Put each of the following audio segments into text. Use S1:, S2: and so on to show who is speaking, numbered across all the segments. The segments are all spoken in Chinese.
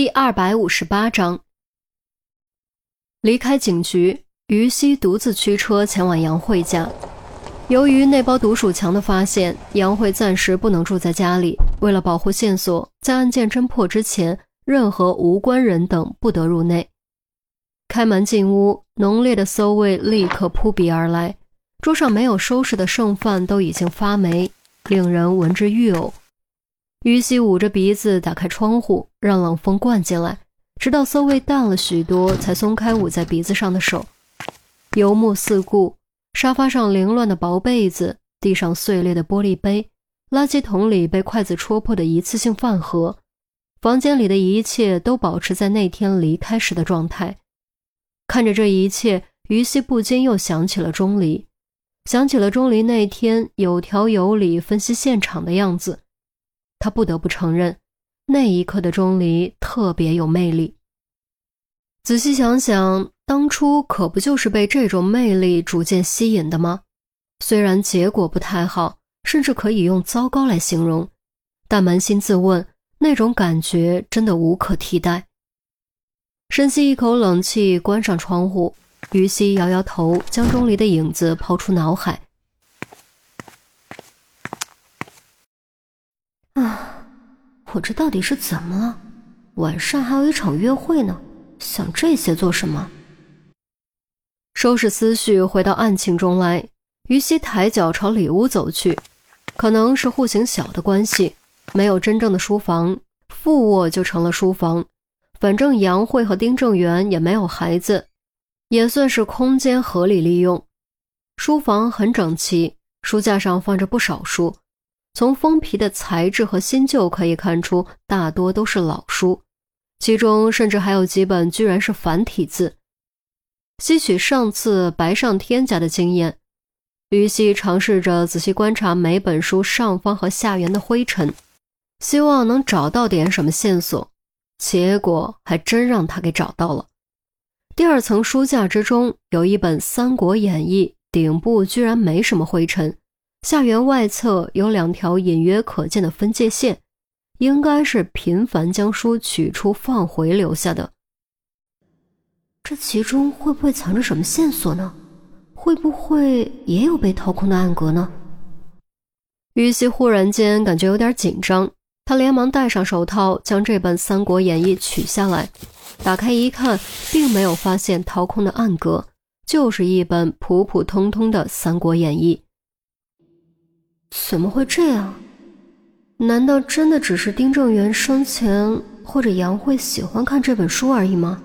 S1: 第二百五十八章，离开警局，于西独自驱车前往杨慧家。由于那包毒鼠强的发现，杨慧暂时不能住在家里。为了保护线索，在案件侦破之前，任何无关人等不得入内。开门进屋，浓烈的馊味立刻扑鼻而来。桌上没有收拾的剩饭都已经发霉，令人闻之欲呕。于西捂着鼻子打开窗户，让冷风灌进来，直到馊味淡了许多，才松开捂在鼻子上的手。游目四顾，沙发上凌乱的薄被子，地上碎裂的玻璃杯，垃圾桶里被筷子戳破的一次性饭盒，房间里的一切都保持在那天离开时的状态。看着这一切，于西不禁又想起了钟离，想起了钟离那天有条有理分析现场的样子。他不得不承认，那一刻的钟离特别有魅力。仔细想想，当初可不就是被这种魅力逐渐吸引的吗？虽然结果不太好，甚至可以用糟糕来形容，但扪心自问，那种感觉真的无可替代。深吸一口冷气，关上窗户，于西摇摇头，将钟离的影子抛出脑海。我这到底是怎么了？晚上还有一场约会呢，想这些做什么？收拾思绪，回到案情中来。于西抬脚朝里屋走去，可能是户型小的关系，没有真正的书房，副卧就成了书房。反正杨慧和丁正元也没有孩子，也算是空间合理利用。书房很整齐，书架上放着不少书。从封皮的材质和新旧可以看出，大多都是老书，其中甚至还有几本居然是繁体字。吸取上次白上天家的经验，于西尝试着仔细观察每本书上方和下缘的灰尘，希望能找到点什么线索。结果还真让他给找到了。第二层书架之中有一本《三国演义》，顶部居然没什么灰尘。下缘外侧有两条隐约可见的分界线，应该是频繁将书取出放回留下的。这其中会不会藏着什么线索呢？会不会也有被掏空的暗格呢？于西忽然间感觉有点紧张，他连忙戴上手套，将这本《三国演义》取下来，打开一看，并没有发现掏空的暗格，就是一本普普通通的《三国演义》。怎么会这样？难道真的只是丁正元生前或者杨慧喜欢看这本书而已吗？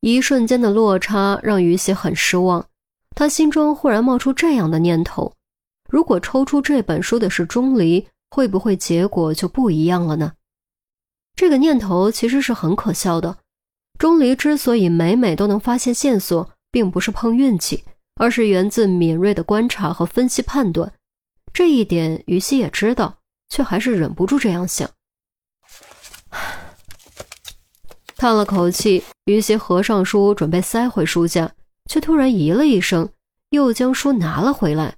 S1: 一瞬间的落差让于喜很失望，他心中忽然冒出这样的念头：如果抽出这本书的是钟离，会不会结果就不一样了呢？这个念头其实是很可笑的。钟离之所以每每都能发现线索，并不是碰运气。而是源自敏锐的观察和分析判断，这一点于西也知道，却还是忍不住这样想。叹了口气，于西合上书，准备塞回书架，却突然咦了一声，又将书拿了回来。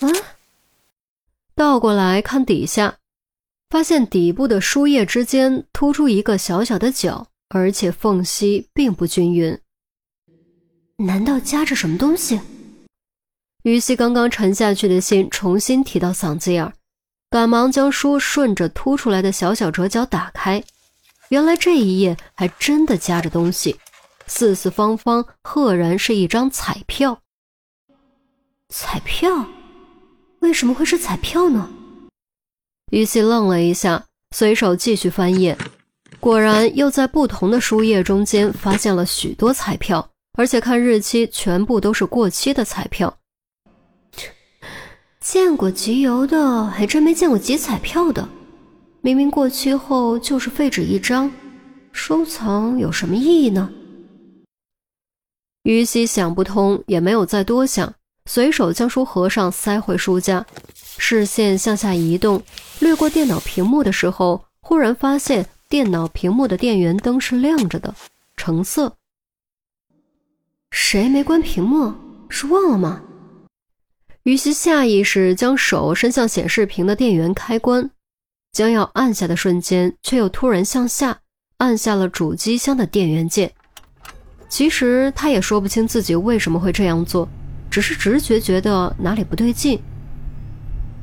S1: 啊！倒过来看底下，发现底部的书页之间突出一个小小的角，而且缝隙并不均匀。难道夹着什么东西？于西刚刚沉下去的心重新提到嗓子眼儿，赶忙将书顺着凸出来的小小折角打开。原来这一页还真的夹着东西，四四方方，赫然是一张彩票。彩票？为什么会是彩票呢？于西愣了一下，随手继续翻页，果然又在不同的书页中间发现了许多彩票。而且看日期，全部都是过期的彩票。见过集邮的，还真没见过集彩票的。明明过期后就是废纸一张，收藏有什么意义呢？于西想不通，也没有再多想，随手将书合上，塞回书架，视线向下移动，掠过电脑屏幕的时候，忽然发现电脑屏幕的电源灯是亮着的，橙色。谁没关屏幕？是忘了吗？于西下意识将手伸向显示屏的电源开关，将要按下的瞬间，却又突然向下按下了主机箱的电源键。其实他也说不清自己为什么会这样做，只是直觉觉得哪里不对劲。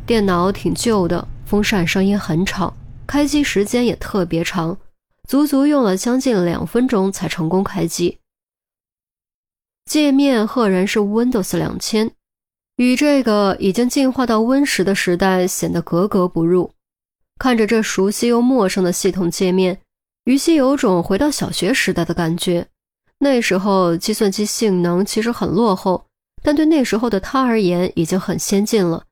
S1: 电脑挺旧的，风扇声音很吵，开机时间也特别长，足足用了将近两分钟才成功开机。界面赫然是 Windows 两千，与这个已经进化到 Win 十的时代显得格格不入。看着这熟悉又陌生的系统界面，于西有种回到小学时代的感觉。那时候计算机性能其实很落后，但对那时候的他而言已经很先进了。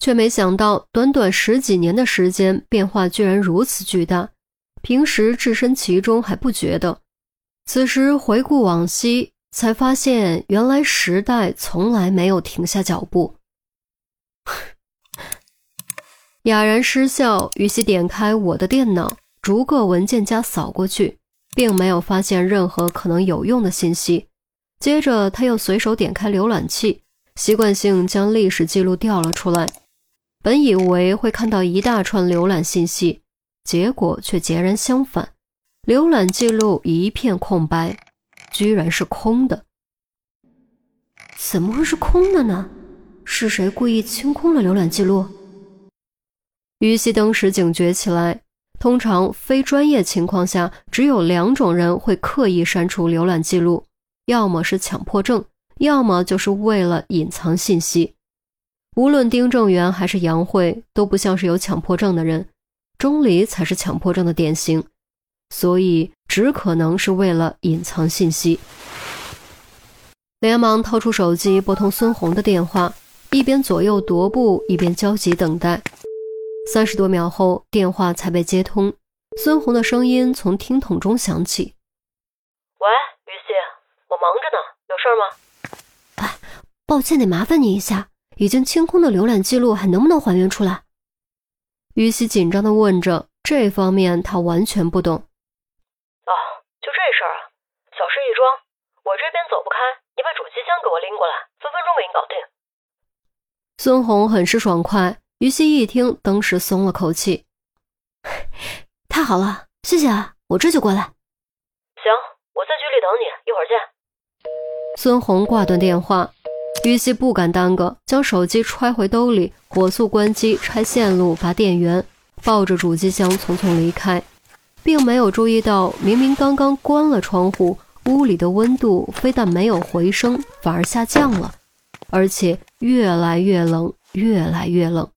S1: 却没想到短短十几年的时间，变化居然如此巨大。平时置身其中还不觉得，此时回顾往昔，才发现原来时代从来没有停下脚步。哑然失笑，于西点开我的电脑，逐个文件夹扫过去。并没有发现任何可能有用的信息。接着，他又随手点开浏览器，习惯性将历史记录调了出来。本以为会看到一大串浏览信息，结果却截然相反，浏览记录一片空白，居然是空的。怎么会是空的呢？是谁故意清空了浏览记录？于西当时警觉起来。通常非专业情况下，只有两种人会刻意删除浏览记录：要么是强迫症，要么就是为了隐藏信息。无论丁正元还是杨慧，都不像是有强迫症的人，钟离才是强迫症的典型，所以只可能是为了隐藏信息。连忙掏出手机拨通孙红的电话，一边左右踱步，一边焦急等待。三十多秒后，电话才被接通。孙红的声音从听筒中响起：“
S2: 喂，于西，我忙着呢，有事吗？”“
S1: 哎，抱歉，得麻烦你一下，已经清空的浏览记录还能不能还原出来？”于西紧张地问着，这方面他完全不懂。
S2: “哦，就这事儿啊，小事一桩，我这边走不开，你把主机箱给我拎过来，分分钟给你搞定。”
S1: 孙红很是爽快。于西一听，当时松了口气。太好了，谢谢啊，我这就过来。
S2: 行，我在局里等你，一会儿见。
S1: 孙红挂断电话，于西不敢耽搁，将手机揣回兜里，火速关机、拆线路、拔电源，抱着主机箱匆匆离开，并没有注意到，明明刚刚关了窗户，屋里的温度非但没有回升，反而下降了，而且越来越冷，越来越冷。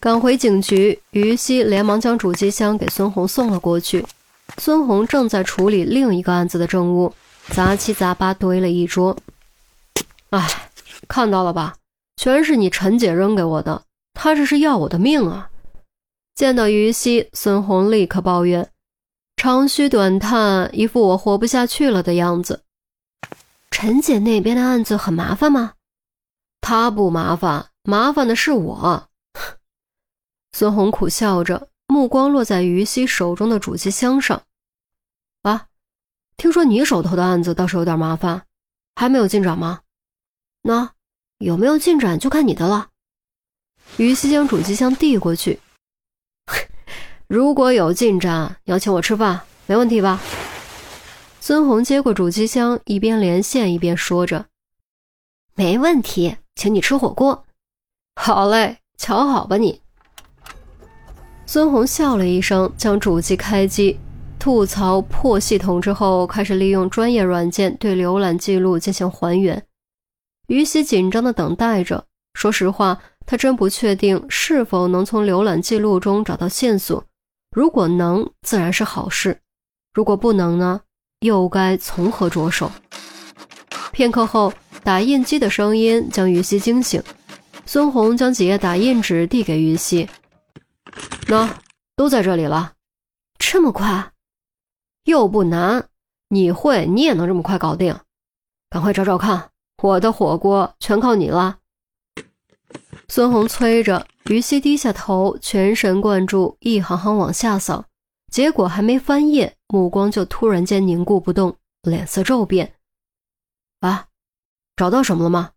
S1: 赶回警局，于西连忙将主机箱给孙红送了过去。孙红正在处理另一个案子的证物，杂七杂八堆了一桌。哎，看到了吧？全是你陈姐扔给我的，她这是要我的命啊！见到于西，孙红立刻抱怨，长吁短叹，一副我活不下去了的样子。陈姐那边的案子很麻烦吗？她不麻烦。麻烦的是我，孙红苦笑着，目光落在于西手中的主机箱上。啊，听说你手头的案子倒是有点麻烦，还没有进展吗？那有没有进展就看你的了。于西将主机箱递过去，如果有进展，你要请我吃饭，没问题吧？孙红接过主机箱，一边连线一边说着：“没问题，请你吃火锅。”好嘞，瞧好吧你。孙红笑了一声，将主机开机，吐槽破系统之后，开始利用专业软件对浏览记录进行还原。于西紧张的等待着。说实话，他真不确定是否能从浏览记录中找到线索。如果能，自然是好事；如果不能呢，又该从何着手？片刻后，打印机的声音将于西惊醒。孙红将几页打印纸递给于西，那都在这里了，这么快，又不难，你会，你也能这么快搞定，赶快找找看，我的火锅全靠你了。孙红催着，于西低下头，全神贯注，一行行往下扫，结果还没翻页，目光就突然间凝固不动，脸色骤变。啊，找到什么了吗？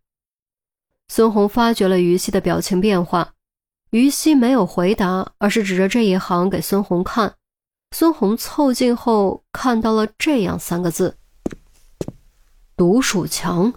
S1: 孙红发觉了于西的表情变化，于西没有回答，而是指着这一行给孙红看。孙红凑近后看到了这样三个字：“独属墙。”